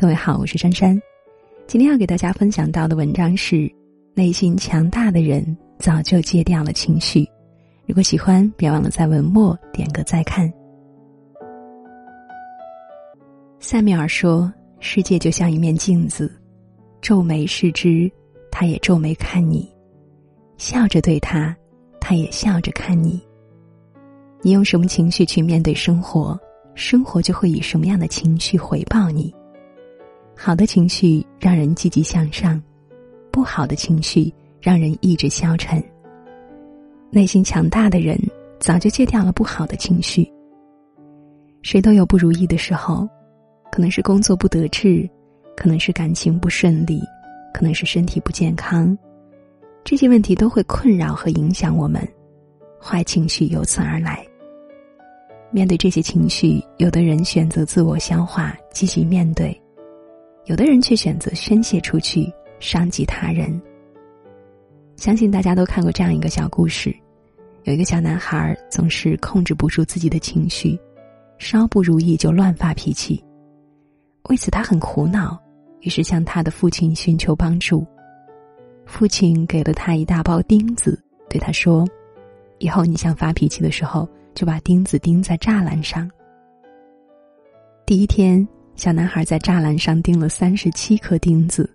各位好，我是珊珊。今天要给大家分享到的文章是：内心强大的人早就戒掉了情绪。如果喜欢，别忘了在文末点个再看。塞缪尔说：“世界就像一面镜子，皱眉视之，他也皱眉看你；笑着对他，他也笑着看你。你用什么情绪去面对生活？”生活就会以什么样的情绪回报你？好的情绪让人积极向上，不好的情绪让人意志消沉。内心强大的人早就戒掉了不好的情绪。谁都有不如意的时候，可能是工作不得志，可能是感情不顺利，可能是身体不健康，这些问题都会困扰和影响我们，坏情绪由此而来。面对这些情绪，有的人选择自我消化，积极面对；有的人却选择宣泄出去，伤及他人。相信大家都看过这样一个小故事：有一个小男孩总是控制不住自己的情绪，稍不如意就乱发脾气。为此，他很苦恼，于是向他的父亲寻求帮助。父亲给了他一大包钉子，对他说：“以后你想发脾气的时候。”就把钉子钉在栅栏上。第一天，小男孩在栅栏上钉了三十七颗钉子。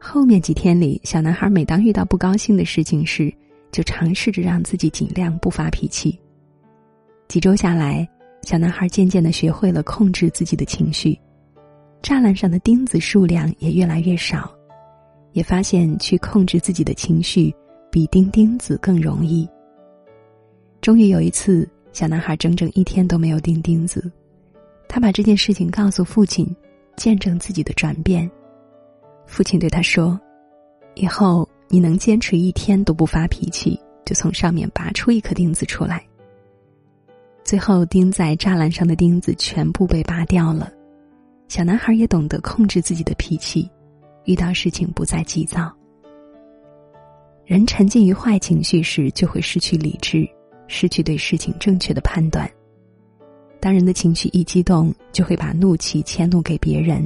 后面几天里，小男孩每当遇到不高兴的事情时，就尝试着让自己尽量不发脾气。几周下来，小男孩渐渐的学会了控制自己的情绪，栅栏上的钉子数量也越来越少，也发现去控制自己的情绪比钉钉子更容易。终于有一次，小男孩整整一天都没有钉钉子。他把这件事情告诉父亲，见证自己的转变。父亲对他说：“以后你能坚持一天都不发脾气，就从上面拔出一颗钉子出来。”最后，钉在栅栏上的钉子全部被拔掉了。小男孩也懂得控制自己的脾气，遇到事情不再急躁。人沉浸于坏情绪时，就会失去理智。失去对事情正确的判断。当人的情绪一激动，就会把怒气迁怒给别人，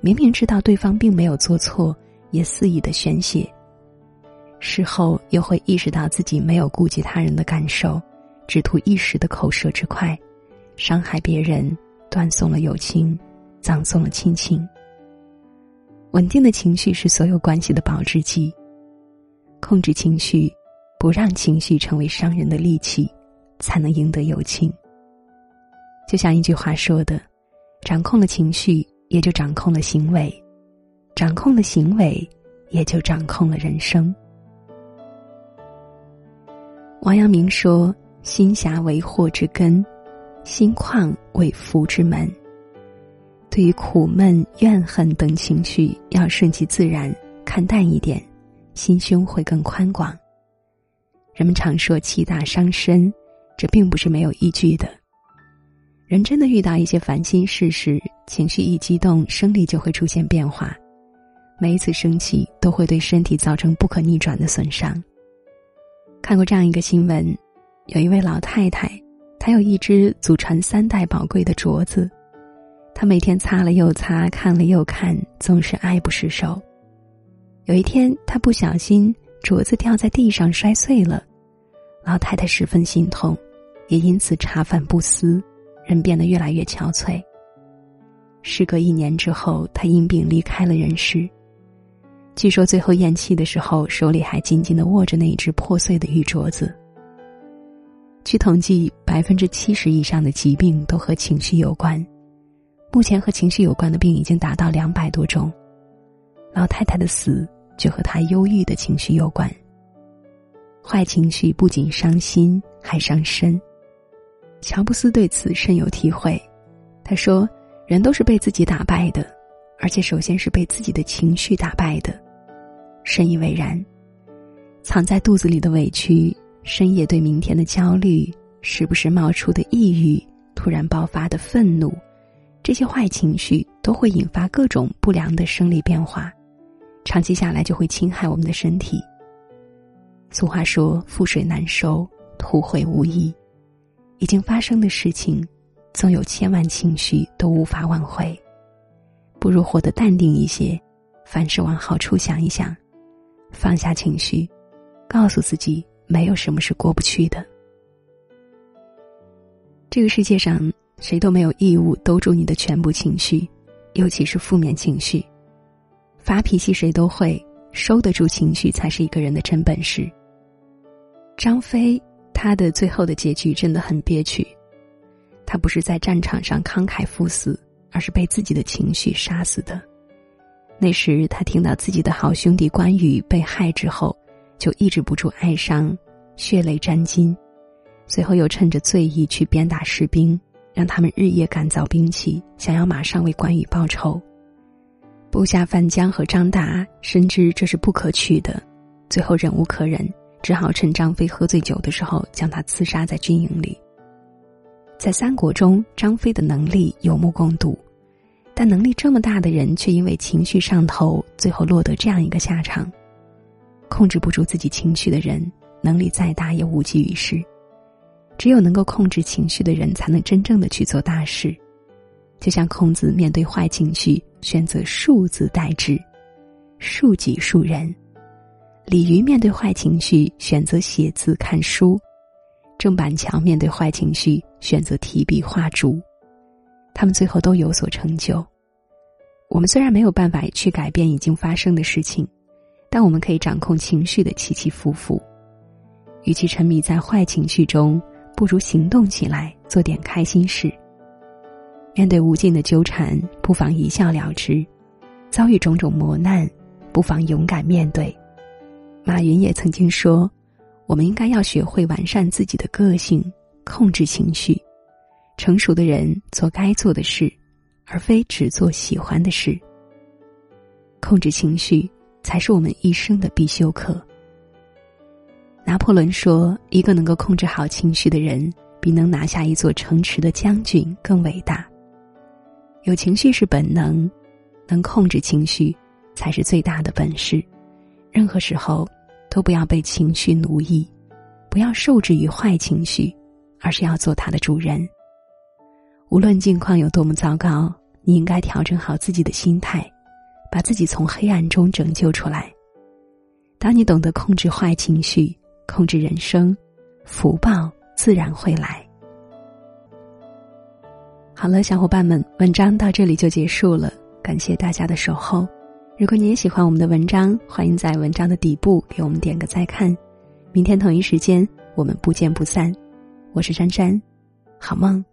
明明知道对方并没有做错，也肆意的宣泄。事后又会意识到自己没有顾及他人的感受，只图一时的口舌之快，伤害别人，断送了友情，葬送了亲情。稳定的情绪是所有关系的保质剂，控制情绪。不让情绪成为伤人的利器，才能赢得友情。就像一句话说的：“掌控了情绪，也就掌控了行为；掌控了行为，也就掌控了人生。”王阳明说：“心狭为祸之根，心旷为福之门。”对于苦闷、怨恨等情绪，要顺其自然，看淡一点，心胸会更宽广。人们常说气大伤身，这并不是没有依据的。人真的遇到一些烦心事时，情绪一激动，生理就会出现变化。每一次生气都会对身体造成不可逆转的损伤。看过这样一个新闻，有一位老太太，她有一只祖传三代宝贵的镯子，她每天擦了又擦，看了又看，总是爱不释手。有一天，她不小心。镯子掉在地上摔碎了，老太太十分心痛，也因此茶饭不思，人变得越来越憔悴。时隔一年之后，他因病离开了人世。据说最后咽气的时候，手里还紧紧的握着那一只破碎的玉镯子。据统计，百分之七十以上的疾病都和情绪有关，目前和情绪有关的病已经达到两百多种。老太太的死。就和她忧郁的情绪有关。坏情绪不仅伤心，还伤身。乔布斯对此深有体会，他说：“人都是被自己打败的，而且首先是被自己的情绪打败的。”深以为然。藏在肚子里的委屈，深夜对明天的焦虑，时不时冒出的抑郁，突然爆发的愤怒，这些坏情绪都会引发各种不良的生理变化。长期下来就会侵害我们的身体。俗话说：“覆水难收，土毁无益。”已经发生的事情，总有千万情绪都无法挽回。不如活得淡定一些，凡事往好处想一想，放下情绪，告诉自己没有什么是过不去的。这个世界上，谁都没有义务兜住你的全部情绪，尤其是负面情绪。发脾气谁都会，收得住情绪才是一个人的真本事。张飞他的最后的结局真的很憋屈，他不是在战场上慷慨赴死，而是被自己的情绪杀死的。那时他听到自己的好兄弟关羽被害之后，就抑制不住哀伤，血泪沾襟，随后又趁着醉意去鞭打士兵，让他们日夜赶造兵器，想要马上为关羽报仇。部下范江和张达深知这是不可取的，最后忍无可忍，只好趁张飞喝醉酒的时候将他刺杀在军营里。在三国中，张飞的能力有目共睹，但能力这么大的人却因为情绪上头，最后落得这样一个下场。控制不住自己情绪的人，能力再大也无济于事。只有能够控制情绪的人，才能真正的去做大事。就像孔子面对坏情绪，选择恕字代之，恕己恕人；鲤鱼面对坏情绪，选择写字看书；郑板桥面对坏情绪，选择提笔画竹。他们最后都有所成就。我们虽然没有办法去改变已经发生的事情，但我们可以掌控情绪的起起伏伏。与其沉迷在坏情绪中，不如行动起来，做点开心事。面对无尽的纠缠，不妨一笑了之；遭遇种种磨难，不妨勇敢面对。马云也曾经说：“我们应该要学会完善自己的个性，控制情绪。成熟的人做该做的事，而非只做喜欢的事。控制情绪才是我们一生的必修课。”拿破仑说：“一个能够控制好情绪的人，比能拿下一座城池的将军更伟大。”有情绪是本能，能控制情绪才是最大的本事。任何时候都不要被情绪奴役，不要受制于坏情绪，而是要做它的主人。无论境况有多么糟糕，你应该调整好自己的心态，把自己从黑暗中拯救出来。当你懂得控制坏情绪，控制人生，福报自然会来。好了，小伙伴们，文章到这里就结束了。感谢大家的守候。如果你也喜欢我们的文章，欢迎在文章的底部给我们点个再看。明天同一时间，我们不见不散。我是珊珊，好梦。